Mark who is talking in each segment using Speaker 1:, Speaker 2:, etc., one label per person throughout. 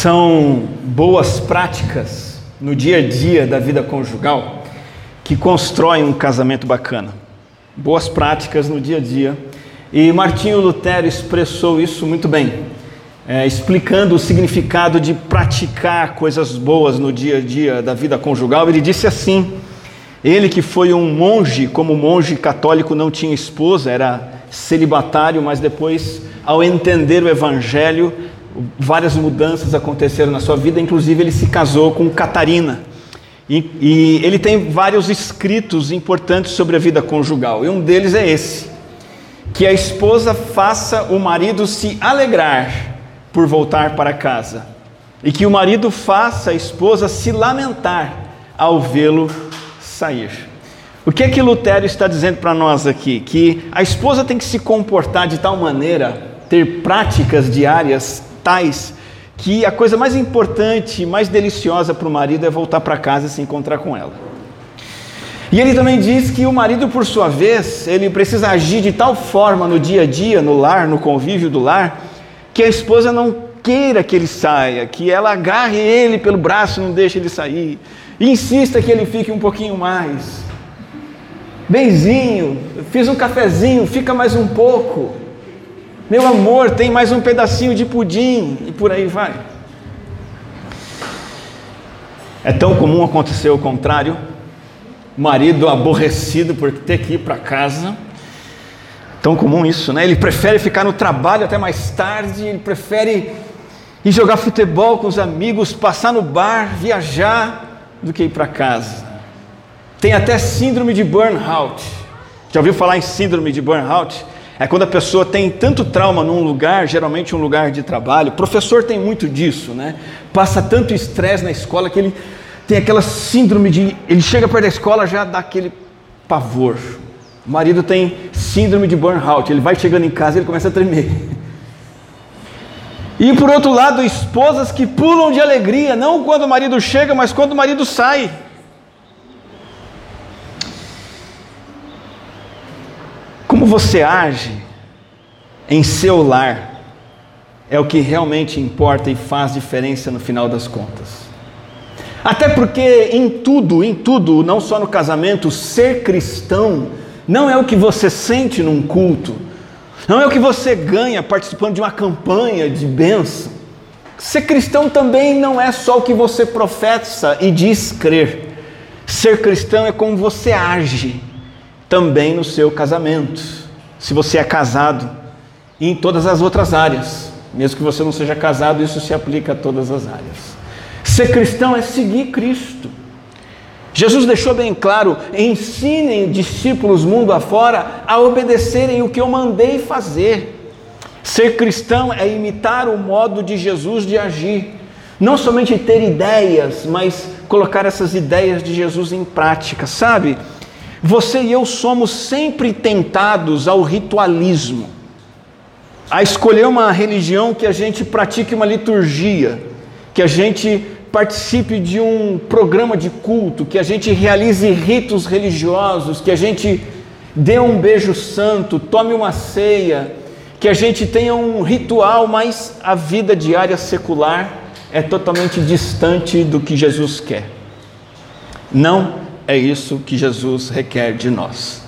Speaker 1: São boas práticas no dia a dia da vida conjugal que constroem um casamento bacana. Boas práticas no dia a dia. E Martinho Lutero expressou isso muito bem, é, explicando o significado de praticar coisas boas no dia a dia da vida conjugal. Ele disse assim: ele que foi um monge, como monge católico não tinha esposa, era celibatário, mas depois, ao entender o evangelho, várias mudanças aconteceram na sua vida, inclusive ele se casou com Catarina. E, e, ele tem vários escritos importantes sobre a vida conjugal, e um deles é esse: que a esposa faça o marido se alegrar por voltar para casa, e que o marido faça a esposa se lamentar ao vê-lo sair. O que é que Lutero está dizendo para nós aqui? Que a esposa tem que se comportar de tal maneira, ter práticas diárias tais, que a coisa mais importante, mais deliciosa para o marido é voltar para casa e se encontrar com ela. E ele também diz que o marido, por sua vez, ele precisa agir de tal forma no dia a dia, no lar, no convívio do lar, que a esposa não queira que ele saia, que ela agarre ele pelo braço não deixe ele sair, e insista que ele fique um pouquinho mais. Benzinho, fiz um cafezinho, fica mais um pouco. Meu amor, tem mais um pedacinho de pudim e por aí vai. É tão comum acontecer o contrário. Marido aborrecido por ter que ir para casa. Tão comum isso, né? Ele prefere ficar no trabalho até mais tarde, ele prefere ir jogar futebol com os amigos, passar no bar, viajar, do que ir para casa. Tem até síndrome de burnout. Já ouviu falar em síndrome de burnout? É quando a pessoa tem tanto trauma num lugar, geralmente um lugar de trabalho. O professor tem muito disso, né? Passa tanto estresse na escola que ele tem aquela síndrome de. Ele chega perto da escola já dá aquele pavor. O marido tem síndrome de burnout. Ele vai chegando em casa e ele começa a tremer. E por outro lado, esposas que pulam de alegria, não quando o marido chega, mas quando o marido sai. Você age em seu lar é o que realmente importa e faz diferença no final das contas. Até porque em tudo, em tudo, não só no casamento, ser cristão não é o que você sente num culto, não é o que você ganha participando de uma campanha de bênção. Ser cristão também não é só o que você professa e diz crer. Ser cristão é como você age também no seu casamento. Se você é casado, e em todas as outras áreas. Mesmo que você não seja casado, isso se aplica a todas as áreas. Ser cristão é seguir Cristo. Jesus deixou bem claro: ensinem discípulos mundo afora a obedecerem o que eu mandei fazer. Ser cristão é imitar o modo de Jesus de agir, não somente ter ideias, mas colocar essas ideias de Jesus em prática, sabe? Você e eu somos sempre tentados ao ritualismo, a escolher uma religião que a gente pratique uma liturgia, que a gente participe de um programa de culto, que a gente realize ritos religiosos, que a gente dê um beijo santo, tome uma ceia, que a gente tenha um ritual, mas a vida diária secular é totalmente distante do que Jesus quer. Não é isso que Jesus requer de nós.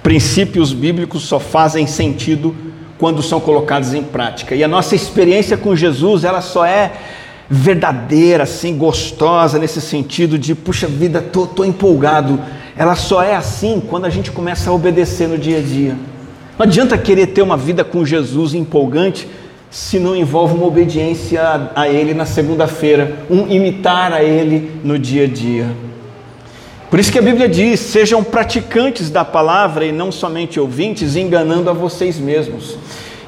Speaker 1: Princípios bíblicos só fazem sentido quando são colocados em prática. E a nossa experiência com Jesus, ela só é verdadeira, assim, gostosa nesse sentido de, puxa vida, tô, tô empolgado. Ela só é assim quando a gente começa a obedecer no dia a dia. Não adianta querer ter uma vida com Jesus empolgante se não envolve uma obediência a, a Ele na segunda-feira, um imitar a Ele no dia a dia. Por isso que a Bíblia diz: sejam praticantes da palavra e não somente ouvintes, enganando a vocês mesmos.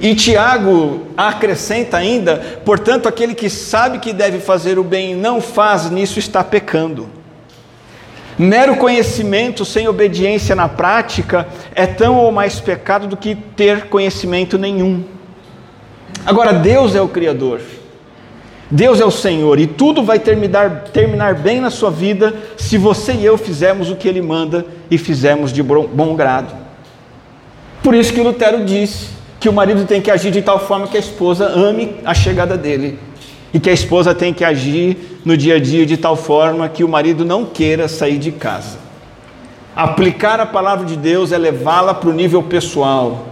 Speaker 1: E Tiago acrescenta ainda: portanto, aquele que sabe que deve fazer o bem e não faz, nisso está pecando. Mero conhecimento sem obediência na prática é tão ou mais pecado do que ter conhecimento nenhum. Agora, Deus é o Criador. Deus é o Senhor e tudo vai terminar, terminar bem na sua vida se você e eu fizermos o que Ele manda e fizermos de bom, bom grado. Por isso que Lutero disse que o marido tem que agir de tal forma que a esposa ame a chegada dele e que a esposa tem que agir no dia a dia de tal forma que o marido não queira sair de casa. Aplicar a palavra de Deus é levá-la para o nível pessoal.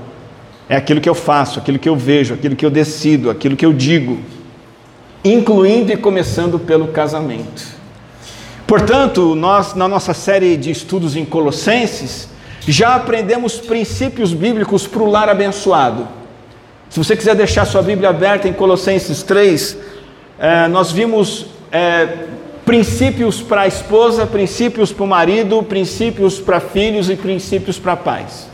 Speaker 1: É aquilo que eu faço, aquilo que eu vejo, aquilo que eu decido, aquilo que eu digo, incluindo e começando pelo casamento. Portanto, nós, na nossa série de estudos em Colossenses, já aprendemos princípios bíblicos para o lar abençoado. Se você quiser deixar sua Bíblia aberta em Colossenses 3, é, nós vimos é, princípios para a esposa, princípios para o marido, princípios para filhos e princípios para pais.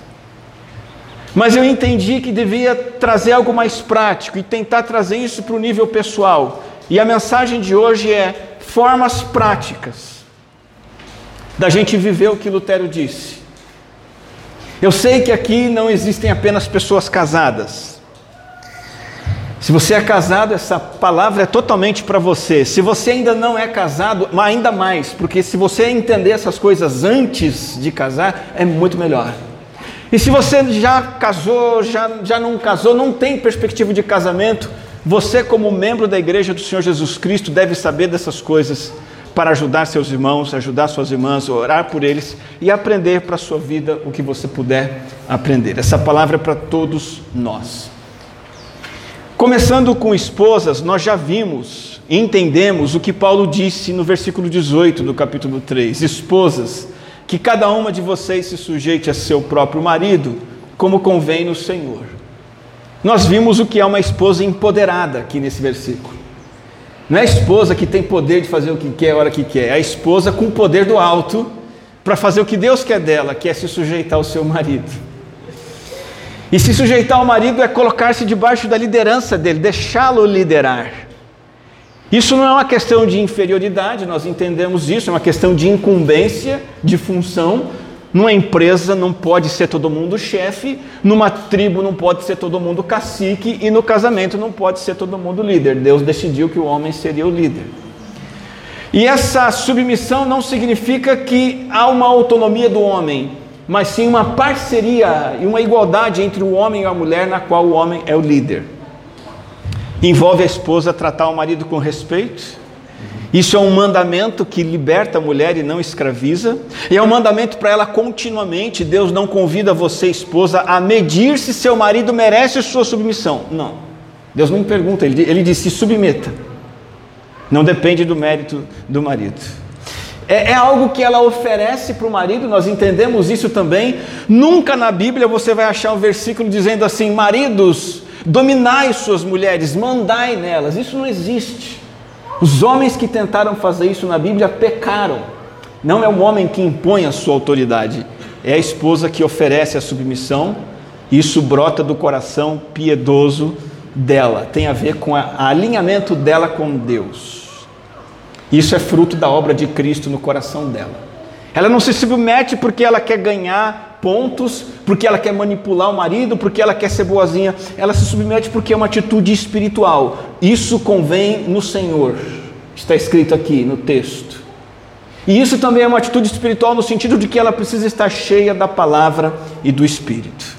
Speaker 1: Mas eu entendi que devia trazer algo mais prático e tentar trazer isso para o nível pessoal. E a mensagem de hoje é formas práticas da gente viver o que Lutero disse. Eu sei que aqui não existem apenas pessoas casadas. Se você é casado, essa palavra é totalmente para você. Se você ainda não é casado, ainda mais, porque se você entender essas coisas antes de casar, é muito melhor. E se você já casou, já, já não casou, não tem perspectiva de casamento, você, como membro da igreja do Senhor Jesus Cristo, deve saber dessas coisas para ajudar seus irmãos, ajudar suas irmãs, orar por eles e aprender para a sua vida o que você puder aprender. Essa palavra é para todos nós. Começando com esposas, nós já vimos e entendemos o que Paulo disse no versículo 18 do capítulo 3: Esposas, que cada uma de vocês se sujeite a seu próprio marido, como convém no Senhor. Nós vimos o que é uma esposa empoderada aqui nesse versículo. Não é a esposa que tem poder de fazer o que quer, a hora que quer, é a esposa com o poder do alto para fazer o que Deus quer dela, que é se sujeitar ao seu marido. E se sujeitar ao marido é colocar-se debaixo da liderança dele, deixá-lo liderar. Isso não é uma questão de inferioridade, nós entendemos isso, é uma questão de incumbência, de função. Numa empresa não pode ser todo mundo chefe, numa tribo não pode ser todo mundo cacique e no casamento não pode ser todo mundo líder. Deus decidiu que o homem seria o líder. E essa submissão não significa que há uma autonomia do homem, mas sim uma parceria e uma igualdade entre o homem e a mulher, na qual o homem é o líder. Envolve a esposa tratar o marido com respeito. Isso é um mandamento que liberta a mulher e não escraviza. E é um mandamento para ela continuamente. Deus não convida você, esposa, a medir se seu marido merece sua submissão. Não. Deus não pergunta, ele, ele diz: se submeta. Não depende do mérito do marido. É, é algo que ela oferece para o marido, nós entendemos isso também. Nunca na Bíblia você vai achar um versículo dizendo assim: maridos, dominai suas mulheres, mandai nelas. Isso não existe. Os homens que tentaram fazer isso na Bíblia pecaram. Não é o homem que impõe a sua autoridade, é a esposa que oferece a submissão. Isso brota do coração piedoso dela, tem a ver com o alinhamento dela com Deus. Isso é fruto da obra de Cristo no coração dela. Ela não se submete porque ela quer ganhar pontos, porque ela quer manipular o marido, porque ela quer ser boazinha. Ela se submete porque é uma atitude espiritual. Isso convém no Senhor. Está escrito aqui no texto. E isso também é uma atitude espiritual no sentido de que ela precisa estar cheia da palavra e do Espírito.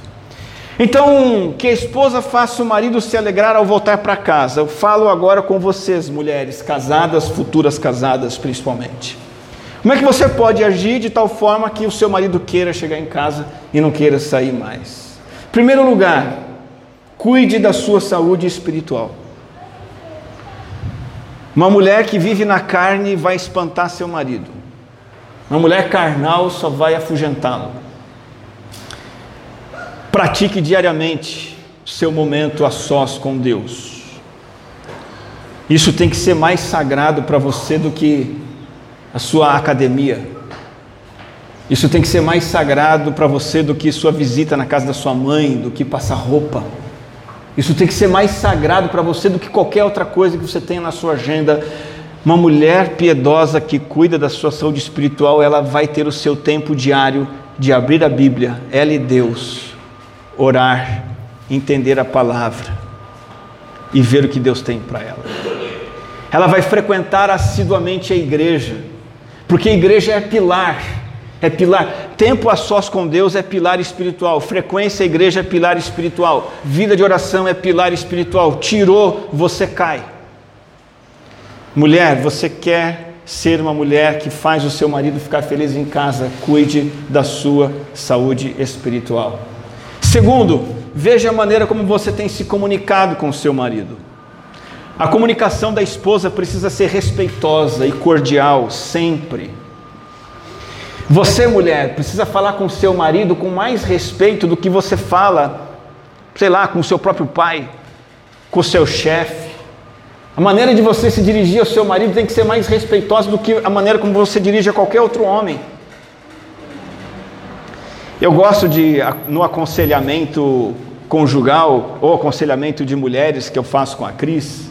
Speaker 1: Então, que a esposa faça o marido se alegrar ao voltar para casa. Eu falo agora com vocês, mulheres casadas, futuras casadas principalmente. Como é que você pode agir de tal forma que o seu marido queira chegar em casa e não queira sair mais? Primeiro lugar, cuide da sua saúde espiritual. Uma mulher que vive na carne vai espantar seu marido. Uma mulher carnal só vai afugentá-lo. Pratique diariamente seu momento a sós com Deus. Isso tem que ser mais sagrado para você do que a sua academia. Isso tem que ser mais sagrado para você do que sua visita na casa da sua mãe, do que passar roupa. Isso tem que ser mais sagrado para você do que qualquer outra coisa que você tenha na sua agenda. Uma mulher piedosa que cuida da sua saúde espiritual, ela vai ter o seu tempo diário de abrir a Bíblia, ela e Deus, orar, entender a palavra e ver o que Deus tem para ela. Ela vai frequentar assiduamente a igreja, porque a igreja é pilar, é pilar. Tempo a sós com Deus é pilar espiritual. Frequência à igreja é pilar espiritual. Vida de oração é pilar espiritual. Tirou, você cai. Mulher, você quer ser uma mulher que faz o seu marido ficar feliz em casa, cuide da sua saúde espiritual. Segundo, veja a maneira como você tem se comunicado com o seu marido. A comunicação da esposa precisa ser respeitosa e cordial sempre. Você, mulher, precisa falar com seu marido com mais respeito do que você fala, sei lá, com seu próprio pai, com seu chefe. A maneira de você se dirigir ao seu marido tem que ser mais respeitosa do que a maneira como você dirige a qualquer outro homem. Eu gosto de, no aconselhamento conjugal ou aconselhamento de mulheres que eu faço com a Cris,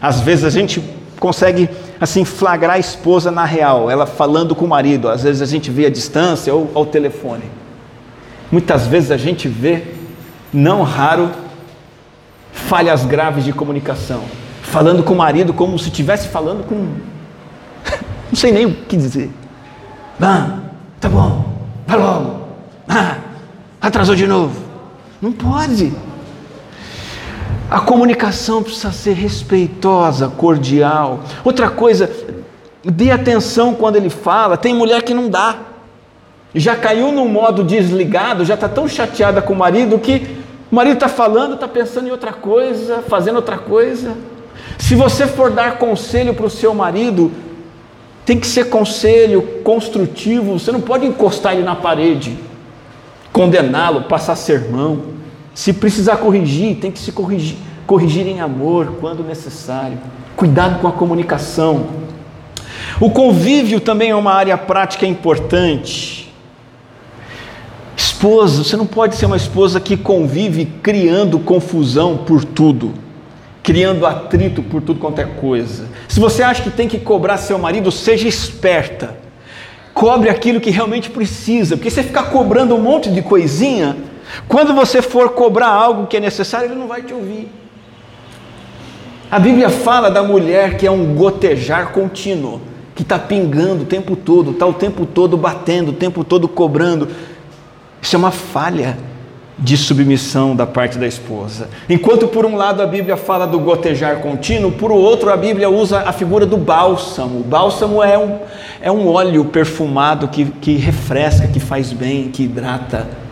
Speaker 1: às vezes a gente consegue assim flagrar a esposa na real, ela falando com o marido. Às vezes a gente vê a distância ou ao telefone. Muitas vezes a gente vê, não raro, falhas graves de comunicação, falando com o marido como se estivesse falando com não sei nem o que dizer. Ah, tá bom, vai logo. Ah, atrasou de novo. Não pode. A comunicação precisa ser respeitosa, cordial. Outra coisa, dê atenção quando ele fala. Tem mulher que não dá. Já caiu num modo desligado, já está tão chateada com o marido que o marido está falando, está pensando em outra coisa, fazendo outra coisa. Se você for dar conselho para o seu marido, tem que ser conselho construtivo. Você não pode encostar ele na parede, condená-lo, passar sermão. Se precisar corrigir, tem que se corrigir, corrigir em amor quando necessário. Cuidado com a comunicação. O convívio também é uma área prática importante. Esposa, você não pode ser uma esposa que convive criando confusão por tudo, criando atrito por tudo quanto é coisa. Se você acha que tem que cobrar seu marido, seja esperta. Cobre aquilo que realmente precisa, porque você ficar cobrando um monte de coisinha, quando você for cobrar algo que é necessário, ele não vai te ouvir. A Bíblia fala da mulher que é um gotejar contínuo, que está pingando o tempo todo, está o tempo todo batendo, o tempo todo cobrando. Isso é uma falha de submissão da parte da esposa. Enquanto por um lado a Bíblia fala do gotejar contínuo, por outro a Bíblia usa a figura do bálsamo. O bálsamo é um, é um óleo perfumado que, que refresca, que faz bem, que hidrata.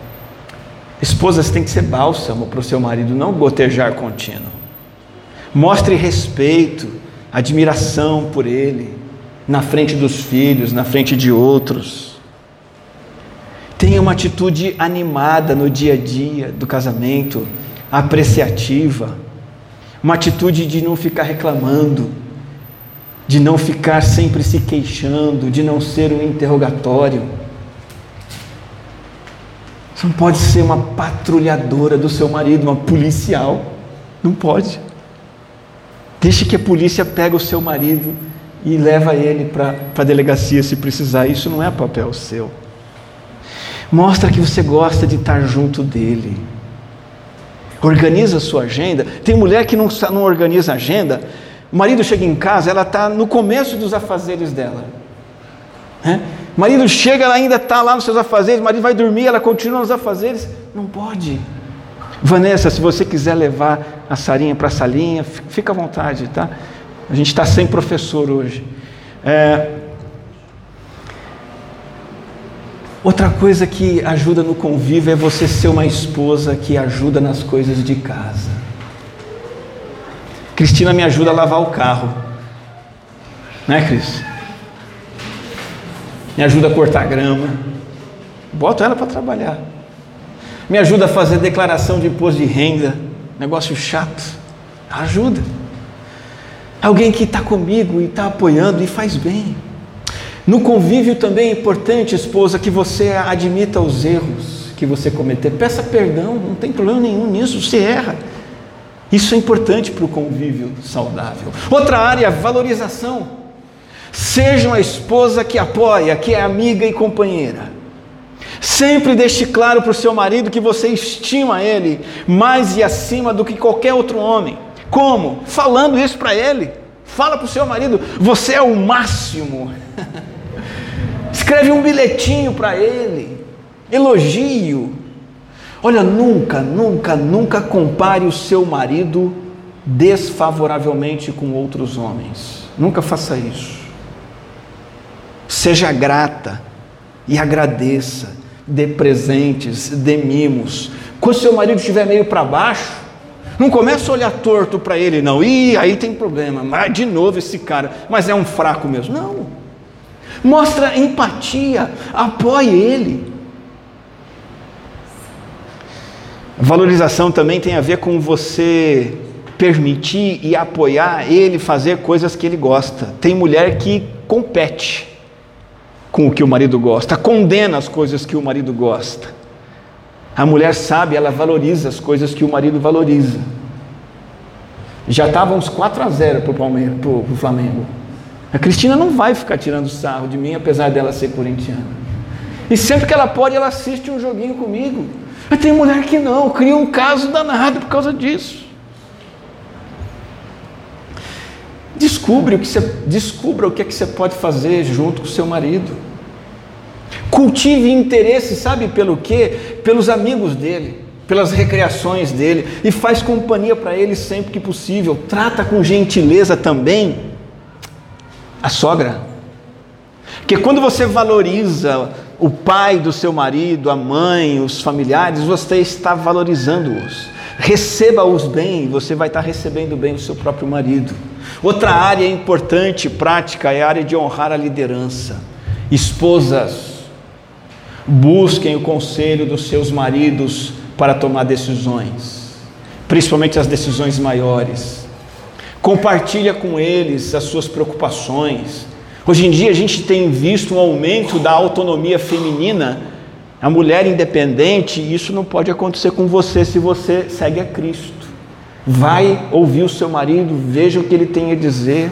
Speaker 1: Esposas têm que ser bálsamo para o seu marido, não gotejar contínuo. Mostre respeito, admiração por ele, na frente dos filhos, na frente de outros. Tenha uma atitude animada no dia a dia do casamento, apreciativa, uma atitude de não ficar reclamando, de não ficar sempre se queixando, de não ser um interrogatório. Você não pode ser uma patrulhadora do seu marido, uma policial. Não pode. Deixe que a polícia pegue o seu marido e leva ele para a delegacia se precisar. Isso não é papel seu. Mostra que você gosta de estar junto dele. Organiza a sua agenda. Tem mulher que não, não organiza agenda. O marido chega em casa, ela está no começo dos afazeres dela. É? O marido chega, ela ainda está lá nos seus afazeres, o marido vai dormir, ela continua nos afazeres. Não pode. Vanessa, se você quiser levar a Sarinha para a salinha, fica à vontade, tá? A gente está sem professor hoje. É... Outra coisa que ajuda no convívio é você ser uma esposa que ajuda nas coisas de casa. Cristina me ajuda a lavar o carro. Né, Cris? Me ajuda a cortar grama, boto ela para trabalhar, me ajuda a fazer declaração de imposto de renda, negócio chato, ajuda. Alguém que está comigo e está apoiando e faz bem. No convívio também é importante, esposa, que você admita os erros que você cometeu. Peça perdão, não tem problema nenhum nisso, você erra. Isso é importante para o convívio saudável. Outra área, valorização. Seja uma esposa que apoia, que é amiga e companheira. Sempre deixe claro para o seu marido que você estima ele mais e acima do que qualquer outro homem. Como? Falando isso para ele. Fala para o seu marido: você é o máximo. Escreve um bilhetinho para ele. Elogio. Olha, nunca, nunca, nunca compare o seu marido desfavoravelmente com outros homens. Nunca faça isso. Seja grata e agradeça, dê presentes, dê mimos. Quando seu marido estiver meio para baixo, não começa a olhar torto para ele, não. Ih, aí tem problema. Mas de novo esse cara, mas é um fraco mesmo. Não. Mostra empatia, apoie ele. Valorização também tem a ver com você permitir e apoiar ele fazer coisas que ele gosta. Tem mulher que compete com o que o marido gosta, condena as coisas que o marido gosta. A mulher sabe, ela valoriza as coisas que o marido valoriza. Já estava uns 4 a 0 para o Flamengo. A Cristina não vai ficar tirando sarro de mim, apesar dela ser corintiana. E sempre que ela pode, ela assiste um joguinho comigo. Mas tem mulher que não, cria um caso danado por causa disso. Descubra o que você, descubra o que, é que você pode fazer junto com o seu marido. Cultive interesse, sabe pelo quê? Pelos amigos dele, pelas recreações dele, e faz companhia para ele sempre que possível. Trata com gentileza também a sogra. Porque quando você valoriza o pai do seu marido, a mãe, os familiares, você está valorizando-os. Receba-os bem, você vai estar recebendo bem o seu próprio marido. Outra área importante, prática, é a área de honrar a liderança. Esposas, busquem o conselho dos seus maridos para tomar decisões, principalmente as decisões maiores. Compartilha com eles as suas preocupações. Hoje em dia a gente tem visto um aumento da autonomia feminina, a mulher independente, e isso não pode acontecer com você se você segue a Cristo. Vai ouvir o seu marido, veja o que ele tem a dizer.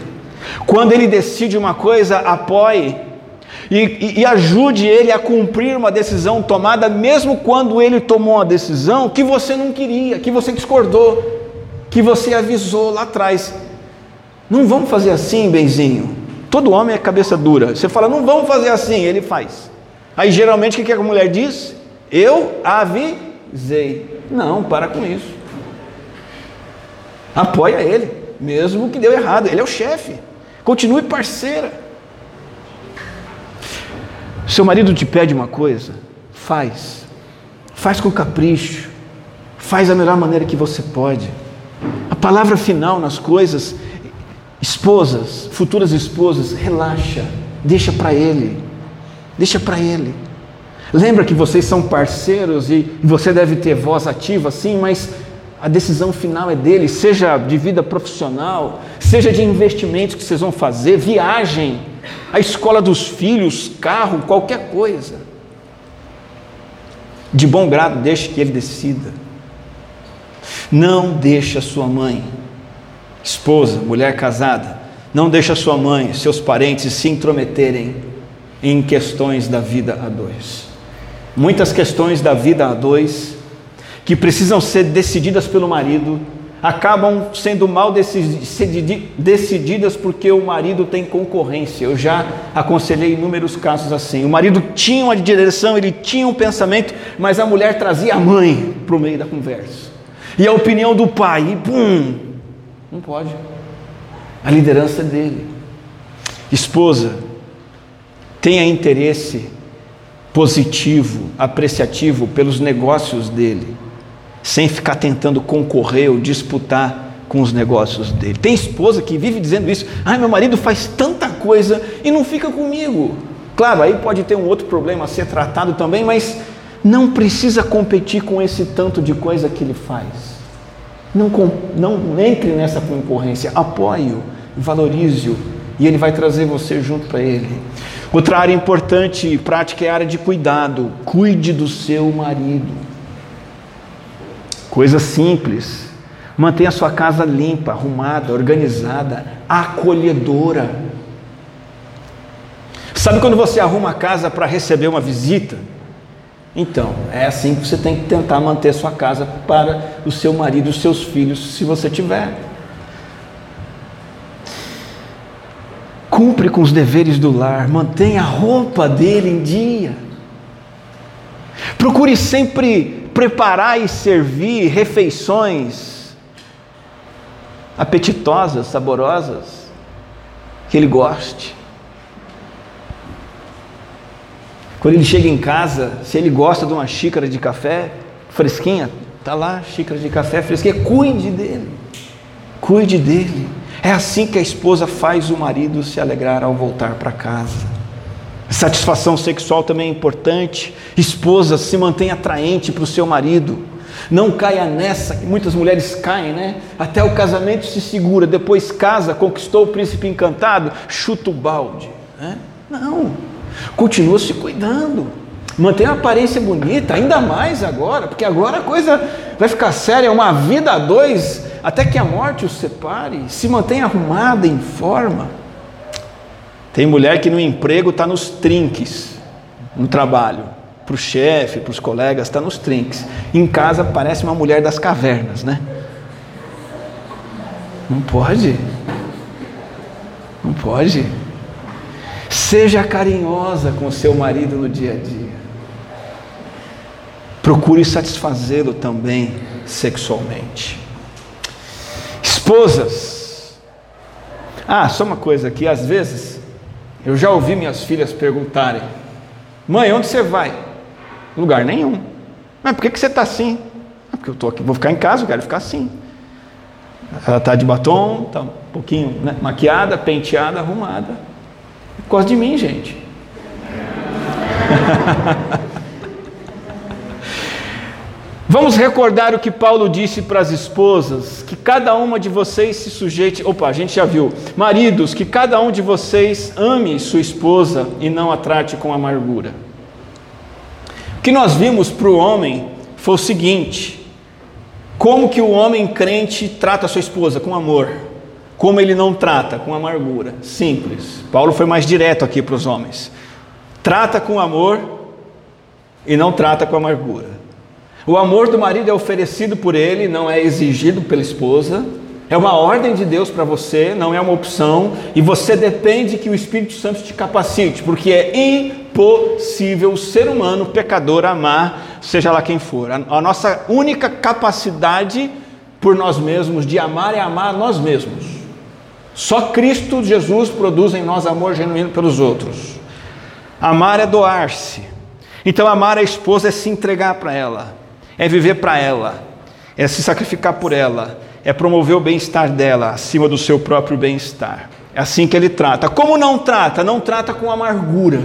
Speaker 1: Quando ele decide uma coisa, apoie e, e, ajude ele a cumprir uma decisão tomada, mesmo quando ele tomou uma decisão que você não queria, que você discordou, que você avisou lá atrás. Não vamos fazer assim, benzinho. Todo homem é cabeça dura. Você fala, não vamos fazer assim, ele faz. Aí geralmente o que a mulher diz? Eu avisei. Não, para com isso. Apoia ele, mesmo que deu errado. Ele é o chefe. Continue parceira. Seu marido te pede uma coisa, faz. Faz com capricho. Faz da melhor maneira que você pode. A palavra final nas coisas, esposas, futuras esposas, relaxa, deixa para ele. Deixa para ele. Lembra que vocês são parceiros e você deve ter voz ativa, sim, mas a decisão final é dele, seja de vida profissional, seja de investimentos que vocês vão fazer, viagem, a escola dos filhos, carro, qualquer coisa. De bom grado, deixe que ele decida. Não deixe a sua mãe, esposa, mulher casada, não deixe a sua mãe, seus parentes se intrometerem em questões da vida a dois. Muitas questões da vida a dois que precisam ser decididas pelo marido, acabam sendo mal decididas porque o marido tem concorrência. Eu já aconselhei inúmeros casos assim. O marido tinha uma direção, ele tinha um pensamento, mas a mulher trazia a mãe para o meio da conversa. E a opinião do pai, e pum, não pode. A liderança é dele. Esposa, tenha interesse positivo, apreciativo pelos negócios dele sem ficar tentando concorrer ou disputar com os negócios dele. Tem esposa que vive dizendo isso: ai, meu marido faz tanta coisa e não fica comigo. Claro, aí pode ter um outro problema a ser tratado também, mas não precisa competir com esse tanto de coisa que ele faz. Não, não entre nessa concorrência, apoie-o, valorize-o e ele vai trazer você junto para ele. Outra área importante e prática é a área de cuidado. Cuide do seu marido. Coisa simples. Mantenha a sua casa limpa, arrumada, organizada, acolhedora. Sabe quando você arruma a casa para receber uma visita? Então, é assim que você tem que tentar manter sua casa para o seu marido os seus filhos, se você tiver. Cumpre com os deveres do lar, mantenha a roupa dele em dia. Procure sempre preparar e servir refeições apetitosas, saborosas, que ele goste. Quando ele chega em casa, se ele gosta de uma xícara de café fresquinha, tá lá, xícara de café fresquinha, cuide dele. Cuide dele. É assim que a esposa faz o marido se alegrar ao voltar para casa. Satisfação sexual também é importante. Esposa, se mantenha atraente para o seu marido. Não caia nessa que muitas mulheres caem, né? Até o casamento se segura, depois casa, conquistou o príncipe encantado, chuta o balde. Né? Não. Continua se cuidando. Mantenha a aparência bonita, ainda mais agora, porque agora a coisa vai ficar séria, uma vida a dois, até que a morte os separe. Se mantenha arrumada, em forma. Tem mulher que no emprego está nos trinques, no trabalho, para o chefe, para os colegas, está nos trinques. Em casa parece uma mulher das cavernas, né? Não pode. Não pode. Seja carinhosa com seu marido no dia a dia. Procure satisfazê-lo também sexualmente. Esposas. Ah, só uma coisa aqui, às vezes eu já ouvi minhas filhas perguntarem: Mãe, onde você vai? Lugar nenhum. Mas por que, que você está assim? Ah, porque eu estou aqui, vou ficar em casa, eu quero ficar assim. Ela está de batom, está um pouquinho né, maquiada, penteada, arrumada. Gosta de mim, gente. Vamos recordar o que Paulo disse para as esposas: que cada uma de vocês se sujeite. Opa, a gente já viu. Maridos, que cada um de vocês ame sua esposa e não a trate com amargura. O que nós vimos para o homem foi o seguinte: como que o homem crente trata a sua esposa? Com amor. Como ele não trata? Com amargura. Simples. Paulo foi mais direto aqui para os homens. Trata com amor e não trata com amargura. O amor do marido é oferecido por ele, não é exigido pela esposa. É uma ordem de Deus para você, não é uma opção, e você depende que o Espírito Santo te capacite, porque é impossível o ser humano pecador amar, seja lá quem for. A, nossa única capacidade por nós mesmos de amar é amar nós mesmos. Só Cristo Jesus produz em nós amor genuíno pelos outros. Amar é doar-se. Então, amar a esposa é se entregar para ela é viver para ela, é se sacrificar por ela, é promover o bem-estar dela acima do seu próprio bem-estar. É assim que ele trata. Como não trata? Não trata com amargura.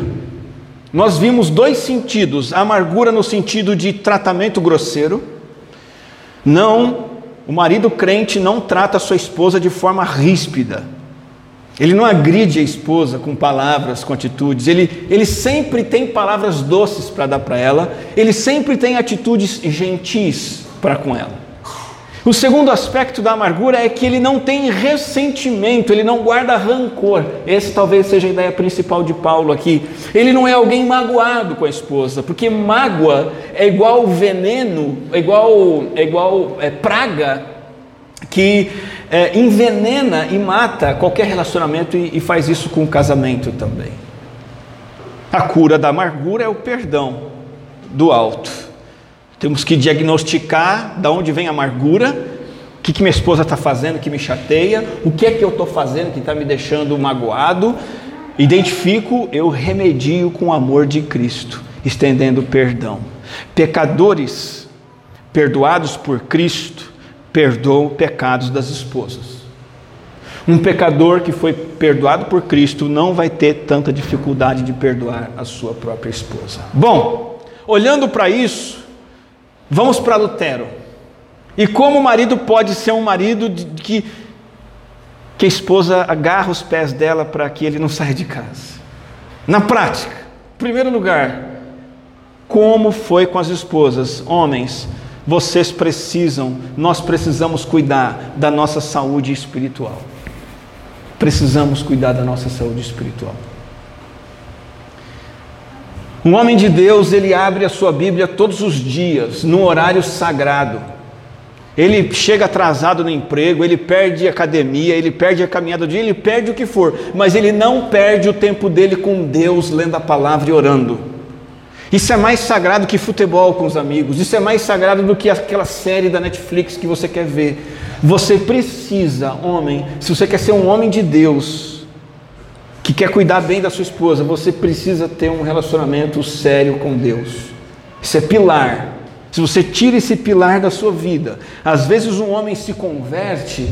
Speaker 1: Nós vimos dois sentidos: amargura no sentido de tratamento grosseiro. Não, o marido crente não trata a sua esposa de forma ríspida. Ele não agride a esposa com palavras, com atitudes, ele, ele sempre tem palavras doces para dar para ela, ele sempre tem atitudes gentis para com ela. O segundo aspecto da amargura é que ele não tem ressentimento, ele não guarda rancor. Esse talvez seja a ideia principal de Paulo aqui. Ele não é alguém magoado com a esposa, porque mágoa é igual veneno, é igual, é igual é, praga que é, envenena e mata qualquer relacionamento e, e faz isso com o casamento também. A cura da amargura é o perdão do alto. Temos que diagnosticar da onde vem a amargura, o que, que minha esposa está fazendo que me chateia, o que é que eu estou fazendo que está me deixando magoado. Identifico, eu remedio com o amor de Cristo, estendendo perdão. Pecadores perdoados por Cristo perdoa pecados das esposas. Um pecador que foi perdoado por Cristo não vai ter tanta dificuldade de perdoar a sua própria esposa. Bom, olhando para isso, vamos para Lutero. E como o marido pode ser um marido que, que a esposa agarra os pés dela para que ele não saia de casa? Na prática, em primeiro lugar, como foi com as esposas? Homens, vocês precisam, nós precisamos cuidar da nossa saúde espiritual. Precisamos cuidar da nossa saúde espiritual. Um homem de Deus, ele abre a sua Bíblia todos os dias, no horário sagrado. Ele chega atrasado no emprego, ele perde a academia, ele perde a caminhada do dia, ele perde o que for, mas ele não perde o tempo dele com Deus, lendo a palavra e orando. Isso é mais sagrado que futebol com os amigos. Isso é mais sagrado do que aquela série da Netflix que você quer ver. Você precisa, homem, se você quer ser um homem de Deus, que quer cuidar bem da sua esposa, você precisa ter um relacionamento sério com Deus. Isso é pilar. Se você tira esse pilar da sua vida, às vezes um homem se converte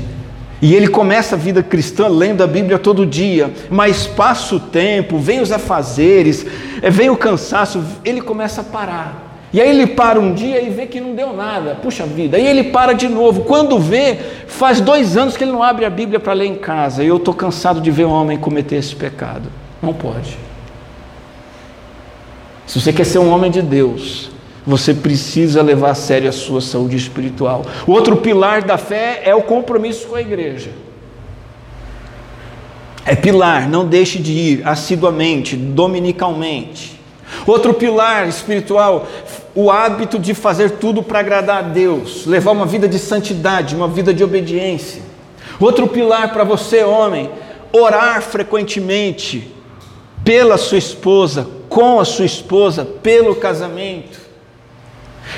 Speaker 1: e ele começa a vida cristã lendo a Bíblia todo dia, mas passa o tempo, vem os afazeres, eh, vem o cansaço, ele começa a parar. E aí ele para um dia e vê que não deu nada, puxa vida. Aí ele para de novo. Quando vê, faz dois anos que ele não abre a Bíblia para ler em casa. E eu estou cansado de ver um homem cometer esse pecado. Não pode. Se você quer ser um homem de Deus, você precisa levar a sério a sua saúde espiritual. O outro pilar da fé é o compromisso com a igreja. É pilar, não deixe de ir assiduamente, dominicalmente. Outro pilar espiritual, o hábito de fazer tudo para agradar a Deus, levar uma vida de santidade, uma vida de obediência. Outro pilar para você, homem, orar frequentemente pela sua esposa, com a sua esposa, pelo casamento.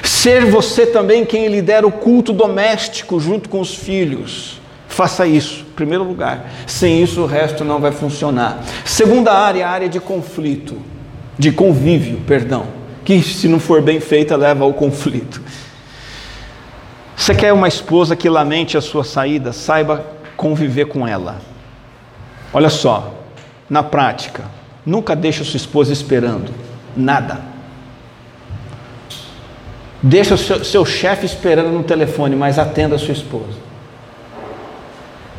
Speaker 1: Ser você também quem lidera o culto doméstico junto com os filhos. Faça isso, em primeiro lugar. Sem isso, o resto não vai funcionar. Segunda área, a área de conflito, de convívio, perdão, que se não for bem feita, leva ao conflito. Você quer uma esposa que lamente a sua saída? Saiba conviver com ela. Olha só, na prática, nunca deixe a sua esposa esperando nada. Deixa o seu, seu chefe esperando no telefone, mas atenda a sua esposa.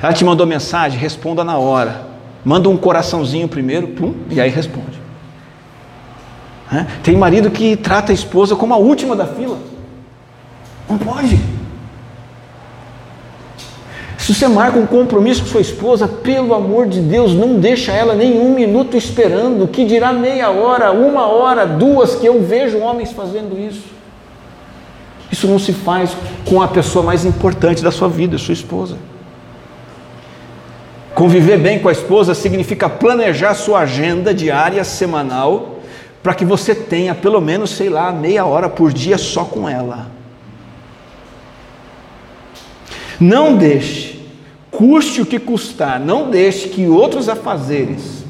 Speaker 1: Ela te mandou mensagem, responda na hora. Manda um coraçãozinho primeiro, pum, e aí responde. Tem marido que trata a esposa como a última da fila. Não pode. Se você marca um compromisso com sua esposa, pelo amor de Deus, não deixa ela nem um minuto esperando, que dirá meia hora, uma hora, duas, que eu vejo homens fazendo isso. Isso não se faz com a pessoa mais importante da sua vida, sua esposa. Conviver bem com a esposa significa planejar sua agenda diária, semanal, para que você tenha pelo menos, sei lá, meia hora por dia só com ela. Não deixe, custe o que custar, não deixe que outros afazeres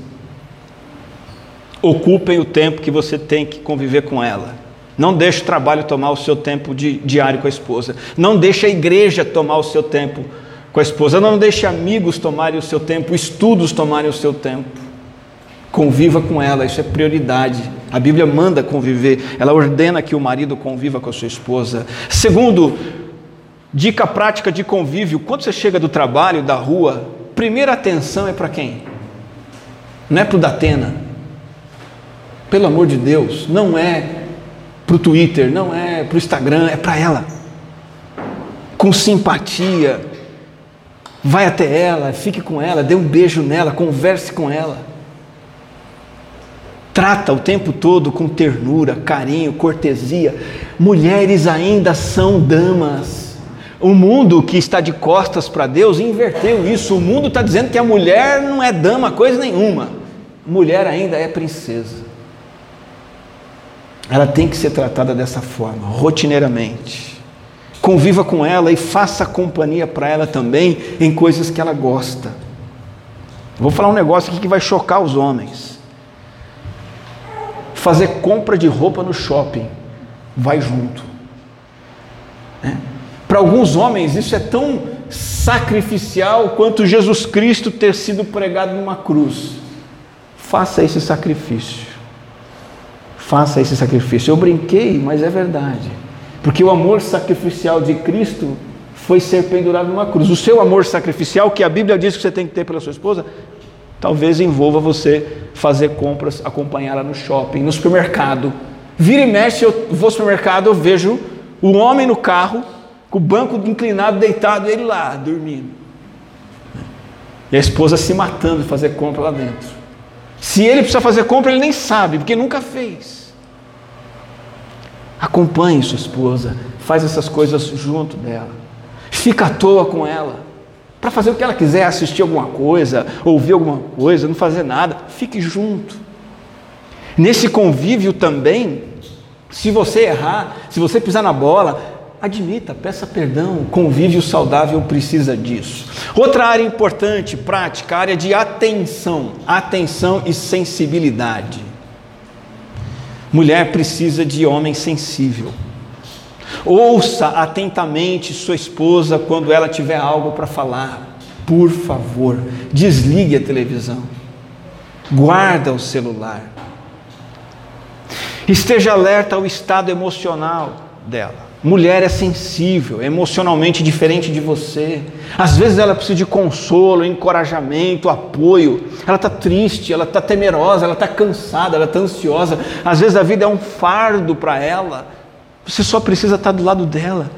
Speaker 1: ocupem o tempo que você tem que conviver com ela. Não deixe o trabalho tomar o seu tempo de, diário com a esposa. Não deixe a igreja tomar o seu tempo com a esposa. Não deixe amigos tomarem o seu tempo, estudos tomarem o seu tempo. Conviva com ela, isso é prioridade. A Bíblia manda conviver, ela ordena que o marido conviva com a sua esposa. Segundo, dica prática de convívio: quando você chega do trabalho, da rua, primeira atenção é para quem? Não é para o Datena. Pelo amor de Deus, não é para o Twitter, não é para o Instagram, é para ela. Com simpatia. Vai até ela, fique com ela, dê um beijo nela, converse com ela. Trata o tempo todo com ternura, carinho, cortesia. Mulheres ainda são damas. O mundo que está de costas para Deus inverteu isso. O mundo está dizendo que a mulher não é dama, coisa nenhuma. Mulher ainda é princesa ela tem que ser tratada dessa forma, rotineiramente. Conviva com ela e faça companhia para ela também em coisas que ela gosta. Vou falar um negócio aqui que vai chocar os homens. Fazer compra de roupa no shopping, vai junto. Né? Para alguns homens isso é tão sacrificial quanto Jesus Cristo ter sido pregado numa cruz. Faça esse sacrifício. Faça esse sacrifício. Eu brinquei, mas é verdade. Porque o amor sacrificial de Cristo foi ser pendurado numa cruz. O seu amor sacrificial, que a Bíblia diz que você tem que ter pela sua esposa, talvez envolva você fazer compras, acompanhá-la no shopping, no supermercado. Vira e mexe, eu vou ao supermercado, eu vejo o homem no carro, com o banco inclinado, deitado, ele lá, dormindo. E a esposa se matando de fazer compra lá dentro. Se ele precisa fazer compra, ele nem sabe, porque nunca fez. Acompanhe sua esposa, faz essas coisas junto dela. Fica à toa com ela. Para fazer o que ela quiser, assistir alguma coisa, ouvir alguma coisa, não fazer nada, fique junto. Nesse convívio também, Se você errar, se você pisar na bola, admita, peça perdão. O convívio saudável precisa disso. Outra área importante, prática, área de atenção, atenção e sensibilidade. Mulher precisa de homem sensível. Ouça atentamente sua esposa quando ela tiver algo para falar. Por favor, desligue a televisão. Guarda o celular. Esteja alerta ao estado emocional dela. Mulher é sensível, é emocionalmente diferente de você. Às vezes ela precisa de consolo, encorajamento, apoio. Ela está triste, ela está temerosa, ela está cansada, ela está ansiosa. Às vezes a vida é um fardo para ela. Você só precisa estar tá do lado dela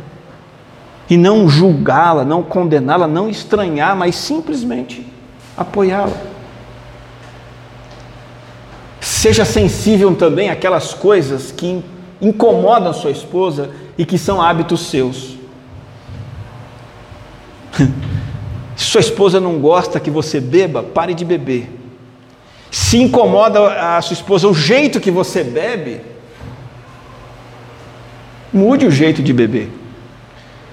Speaker 1: e não julgá-la, não condená-la, não estranhar, mas simplesmente apoiá-la. Seja sensível também àquelas coisas que incomodam sua esposa e que são hábitos seus. Se sua esposa não gosta que você beba, pare de beber. Se incomoda a sua esposa o jeito que você bebe, mude o jeito de beber.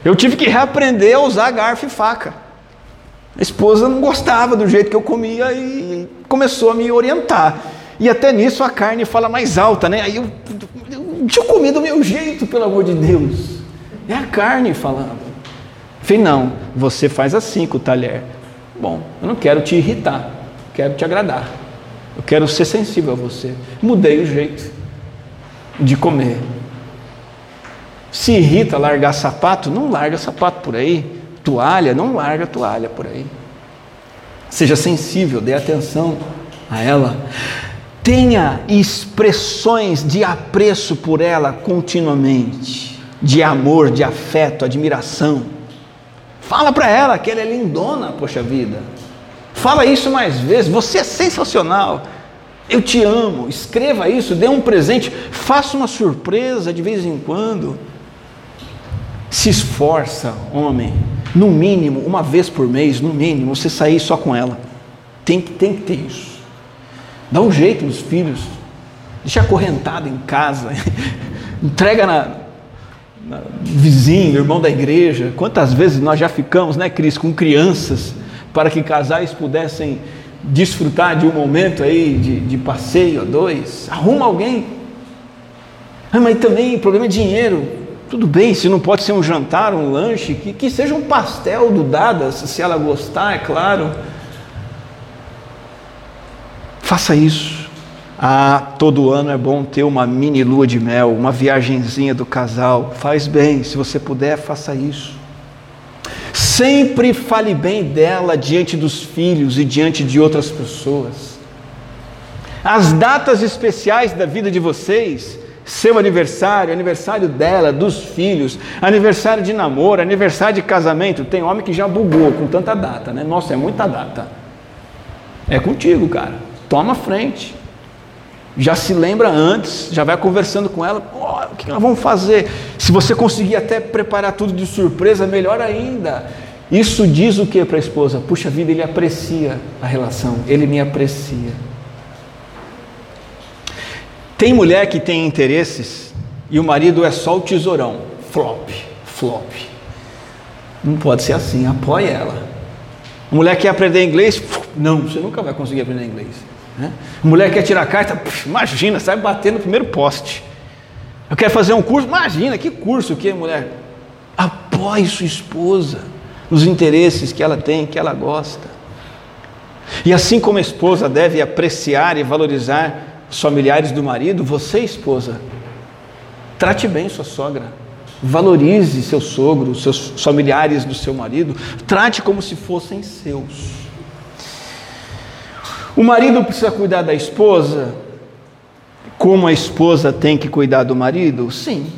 Speaker 1: Eu tive que reaprender a usar garfo e faca. A esposa não gostava do jeito que eu comia e começou a me orientar. E até nisso a carne fala mais alta, né? Aí eu, eu tinha comido do meu jeito, pelo amor de Deus. É a carne falando. Falei, não, você faz assim com o talher. Bom, eu não quero te irritar, quero te agradar. Eu quero ser sensível a você. Mudei o jeito de comer. Se irrita largar sapato, não larga sapato por aí. Toalha, não larga toalha por aí. Seja sensível, dê atenção a ela tenha expressões de apreço por ela continuamente, de amor, de afeto, admiração. Fala para ela que ela é lindona, poxa vida. Fala isso mais vezes, você é sensacional. Eu te amo. Escreva isso, dê um presente, faça uma surpresa de vez em quando. Se esforça, homem, no mínimo, uma vez por mês, no mínimo, você sair só com ela. Tem que, tem que ter isso. Dá um jeito nos filhos. Deixa acorrentado em casa. Entrega na, na, vizinho, irmão da igreja. Quantas vezes nós já ficamos, né, Cris, com crianças para que casais pudessem desfrutar de um momento aí de, de passeio a dois? Arruma alguém. Ah, mas também problema é dinheiro. Tudo bem, se não pode ser um jantar, um lanche, que, que seja um pastel do Dadas, se ela gostar, é claro. Faça isso. Ah, todo ano é bom ter uma mini lua de mel, uma viagenzinha do casal. Faz bem, se você puder, faça isso. Sempre fale bem dela diante dos filhos e diante de outras pessoas. As datas especiais da vida de vocês, seu aniversário, aniversário dela, dos filhos, aniversário de namoro, aniversário de casamento. Tem homem que já bugou com tanta data, né? Nossa, é muita data. É contigo, cara. Toma frente. Já se lembra antes, já vai conversando com ela, oh, o que nós vamos fazer? Se você conseguir até preparar tudo de surpresa, melhor ainda. Isso diz o que para a esposa? Puxa vida, ele aprecia a relação, ele me aprecia. Tem mulher que tem interesses e o marido é só o tesourão, flop, flop. Não pode ser assim, apoie ela. A mulher quer aprender inglês? Não, você nunca vai conseguir aprender inglês. Né? Mulher quer tirar carta, puf, imagina, sai bater no primeiro poste. Eu quero fazer um curso, imagina, que curso que mulher? Apoie sua esposa nos interesses que ela tem, que ela gosta. E assim como a esposa deve apreciar e valorizar os familiares do marido, você, esposa, trate bem sua sogra. Valorize seu sogro, seus familiares do seu marido, trate como se fossem seus. O marido precisa cuidar da esposa como a esposa tem que cuidar do marido? Sim.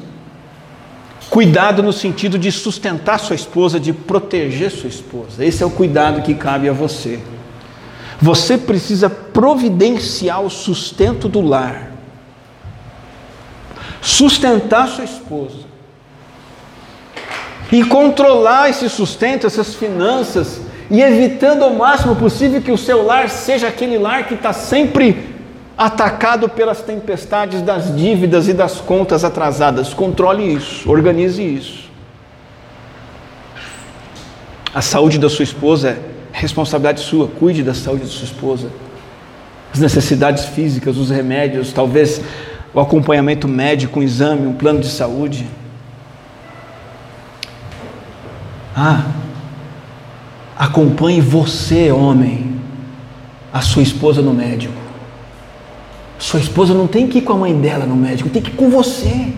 Speaker 1: Cuidado no sentido de sustentar sua esposa, de proteger sua esposa. Esse é o cuidado que cabe a você. Você precisa providenciar o sustento do lar. Sustentar sua esposa. E controlar esse sustento, essas finanças, e evitando ao máximo possível que o seu lar seja aquele lar que está sempre atacado pelas tempestades das dívidas e das contas atrasadas. Controle isso, organize isso. A saúde da sua esposa é responsabilidade sua, cuide da saúde da sua esposa. As necessidades físicas, os remédios, talvez o acompanhamento médico, um exame, um plano de saúde. Ah, acompanhe você, homem, a sua esposa no médico. Sua esposa não tem que ir com a mãe dela no médico, tem que ir com você.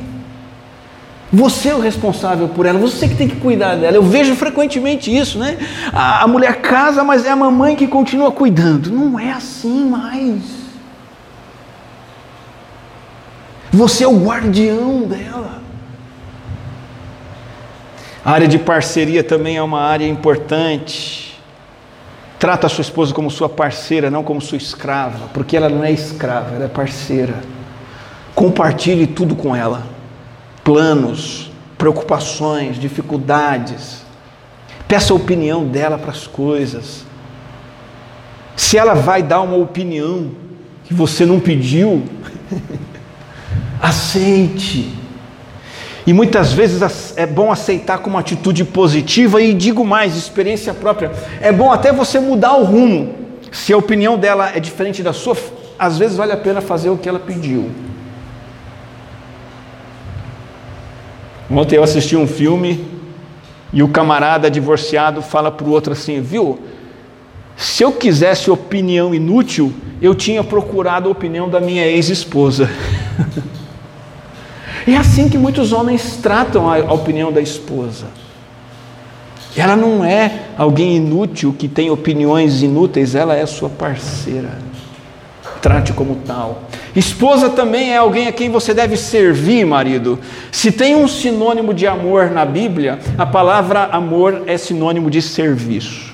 Speaker 1: Você é o responsável por ela, você que tem que cuidar dela. Eu vejo frequentemente isso, né? A, a mulher casa, mas é a mamãe que continua cuidando. Não é assim mais. Você é o guardião dela. A área de parceria também é uma área importante. Trata a sua esposa como sua parceira, não como sua escrava, porque ela não é escrava, ela é parceira. Compartilhe tudo com ela planos, preocupações, dificuldades. Peça a opinião dela para as coisas. Se ela vai dar uma opinião que você não pediu, aceite. E muitas vezes é bom aceitar como atitude positiva, e digo mais, experiência própria. É bom até você mudar o rumo. Se a opinião dela é diferente da sua, às vezes vale a pena fazer o que ela pediu. Ontem eu assisti um filme e o camarada divorciado fala para o outro assim: viu? Se eu quisesse opinião inútil, eu tinha procurado a opinião da minha ex-esposa. é assim que muitos homens tratam a opinião da esposa. Ela não é alguém inútil que tem opiniões inúteis, ela é sua parceira. Trate como tal. Esposa também é alguém a quem você deve servir, marido. Se tem um sinônimo de amor na Bíblia, a palavra amor é sinônimo de serviço.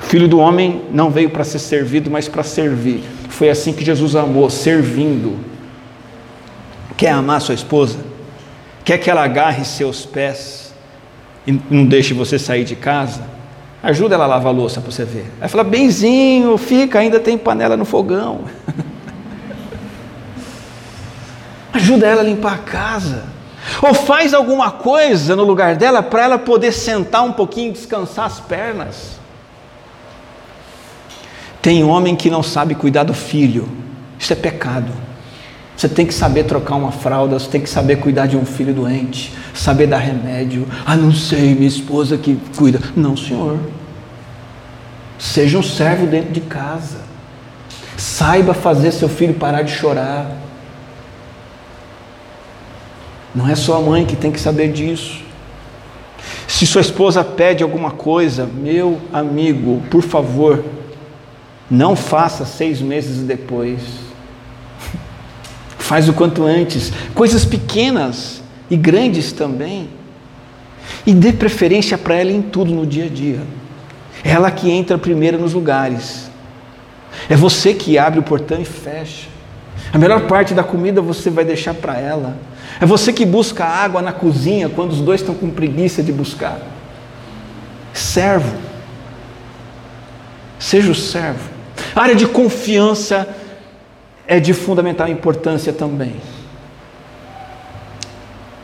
Speaker 1: Filho do homem não veio para ser servido, mas para servir. Foi assim que Jesus amou, servindo. Quer amar sua esposa? Quer que ela agarre seus pés e não deixe você sair de casa? Ajuda ela a lavar a louça para você ver. Aí fala, benzinho, fica, ainda tem panela no fogão. Ajuda ela a limpar a casa. Ou faz alguma coisa no lugar dela para ela poder sentar um pouquinho e descansar as pernas. Tem homem que não sabe cuidar do filho. Isso é pecado. Você tem que saber trocar uma fralda, você tem que saber cuidar de um filho doente, saber dar remédio. Ah, não sei, minha esposa que cuida. Não, senhor. Seja um servo dentro de casa. Saiba fazer seu filho parar de chorar. Não é só a mãe que tem que saber disso. Se sua esposa pede alguma coisa, meu amigo, por favor, não faça seis meses depois Faz o quanto antes. Coisas pequenas e grandes também. E dê preferência para ela em tudo no dia a dia. É ela que entra primeiro nos lugares. É você que abre o portão e fecha. A melhor parte da comida você vai deixar para ela. É você que busca água na cozinha quando os dois estão com preguiça de buscar. Servo. Seja o servo. área de confiança é de fundamental importância também.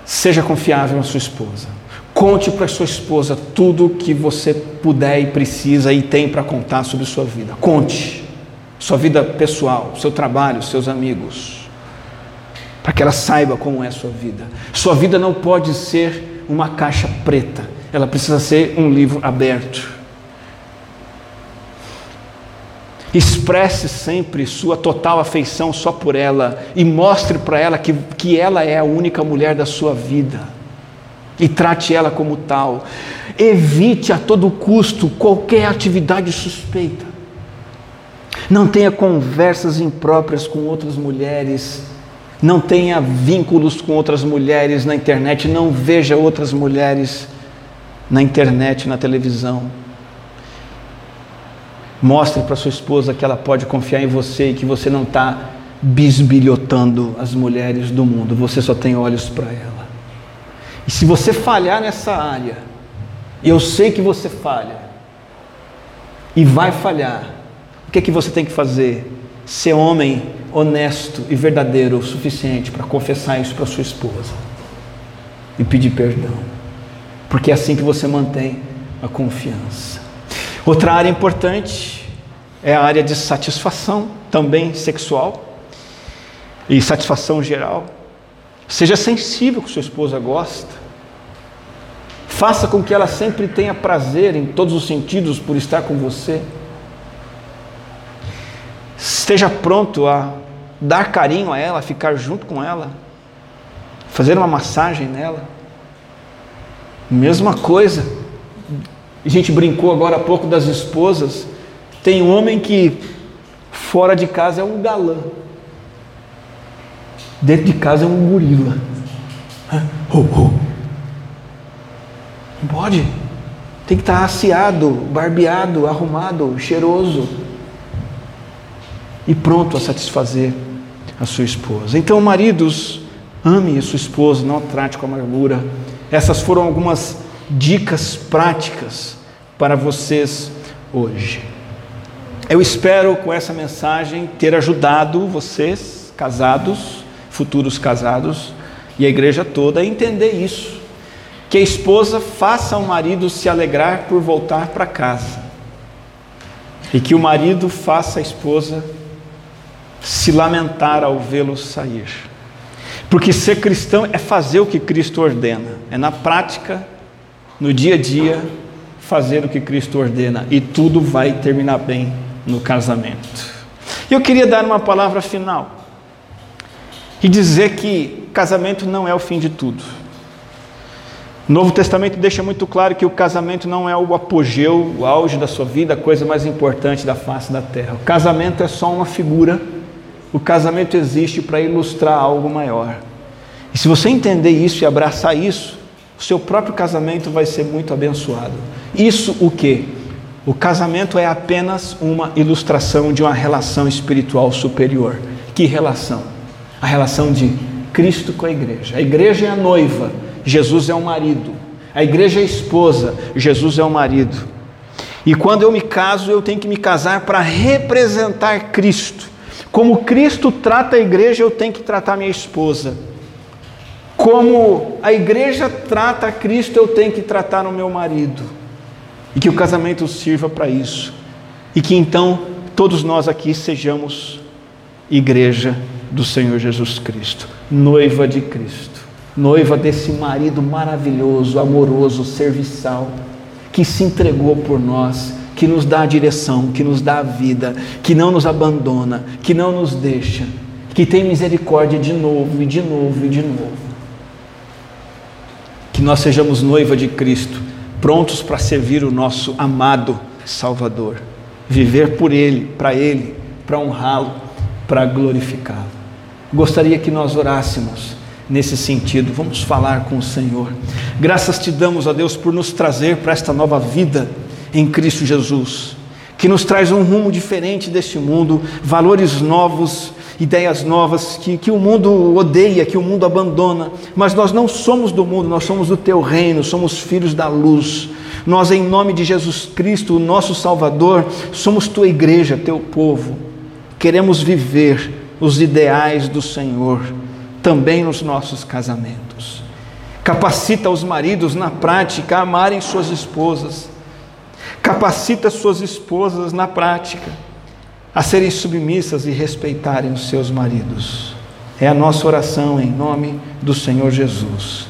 Speaker 1: Seja confiável na sua esposa. Conte para sua esposa tudo o que você puder e precisa e tem para contar sobre sua vida. Conte. Sua vida pessoal, seu trabalho, seus amigos. Para que ela saiba como é a sua vida. Sua vida não pode ser uma caixa preta. Ela precisa ser um livro aberto Expresse sempre sua total afeição só por ela e mostre para ela que, que ela é a única mulher da sua vida. E trate ela como tal. Evite a todo custo qualquer atividade suspeita. Não tenha conversas impróprias com outras mulheres. Não tenha vínculos com outras mulheres na internet. Não veja outras mulheres na internet, na televisão. Mostre para sua esposa que ela pode confiar em você e que você não está bisbilhotando as mulheres do mundo, você só tem olhos para ela. E se você falhar nessa área, e eu sei que você falha, e vai falhar, O que é que você tem que fazer? Ser homem honesto e verdadeiro o suficiente para confessar isso para sua esposa e pedir perdão. Porque é assim que você mantém a confiança. Outra área importante é a área de satisfação, também sexual e satisfação geral. Seja sensível que sua esposa gosta. Faça com que ela sempre tenha prazer em todos os sentidos por estar com você. Esteja pronto a dar carinho a ela, ficar junto com ela, fazer uma massagem nela. Mesma coisa. A gente brincou agora há pouco das esposas. Tem um homem que fora de casa é um galã. Dentro de casa é um gorila. Oh, oh. Não pode. Tem que estar aciado, barbeado, arrumado, cheiroso. E pronto a satisfazer a sua esposa. Então, maridos, ame a sua esposa, não a trate com amargura. Essas foram algumas dicas práticas para vocês hoje. Eu espero com essa mensagem ter ajudado vocês, casados, futuros casados, e a igreja toda a entender isso que a esposa faça o marido se alegrar por voltar para casa. E que o marido faça a esposa se lamentar ao vê-lo sair. Porque ser cristão é fazer o que Cristo ordena, é na prática, no dia a dia, fazer o que Cristo ordena, e tudo vai terminar bem no casamento. Eu queria dar uma palavra final e dizer que casamento não é o fim de tudo. O Novo Testamento deixa muito claro que o casamento não é o apogeu, o auge da sua vida, a coisa mais importante da face da terra. O casamento é só uma figura. O casamento existe para ilustrar algo maior. E se você entender isso e abraçar isso, o seu próprio casamento vai ser muito abençoado. Isso o que? O casamento é apenas uma ilustração de uma relação espiritual superior. Que relação? A relação de Cristo com a igreja. A igreja é a noiva Jesus é o marido. A igreja é a esposa, Jesus é o marido. E quando eu me caso, eu tenho que me casar para representar Cristo. Como Cristo trata a igreja, eu tenho que tratar minha esposa. Como a igreja trata a Cristo, eu tenho que tratar o meu marido. E que o casamento sirva para isso. E que então todos nós aqui sejamos igreja do Senhor Jesus Cristo, noiva de Cristo noiva desse marido maravilhoso, amoroso, serviçal, que se entregou por nós, que nos dá a direção, que nos dá a vida, que não nos abandona, que não nos deixa, que tem misericórdia de novo e de novo e de novo. Que nós sejamos noiva de Cristo, prontos para servir o nosso amado Salvador, viver por Ele, para Ele, para honrá-lo, para glorificá-lo. Gostaria que nós orássemos nesse sentido. Vamos falar com o Senhor. Graças te damos, a Deus, por nos trazer para esta nova vida em Cristo Jesus, que nos traz um rumo diferente deste mundo, valores novos, ideias novas que, que o mundo odeia, que o mundo abandona, mas nós não somos do mundo, nós somos do teu reino, somos filhos da luz. Nós, em nome de Jesus Cristo, o nosso Salvador, somos tua igreja, teu povo. Queremos viver os ideais do Senhor também nos nossos casamentos. Capacita os maridos na prática a amarem suas esposas. Capacita suas esposas na prática a serem submissas e respeitarem os seus maridos. É a nossa oração em nome do Senhor Jesus.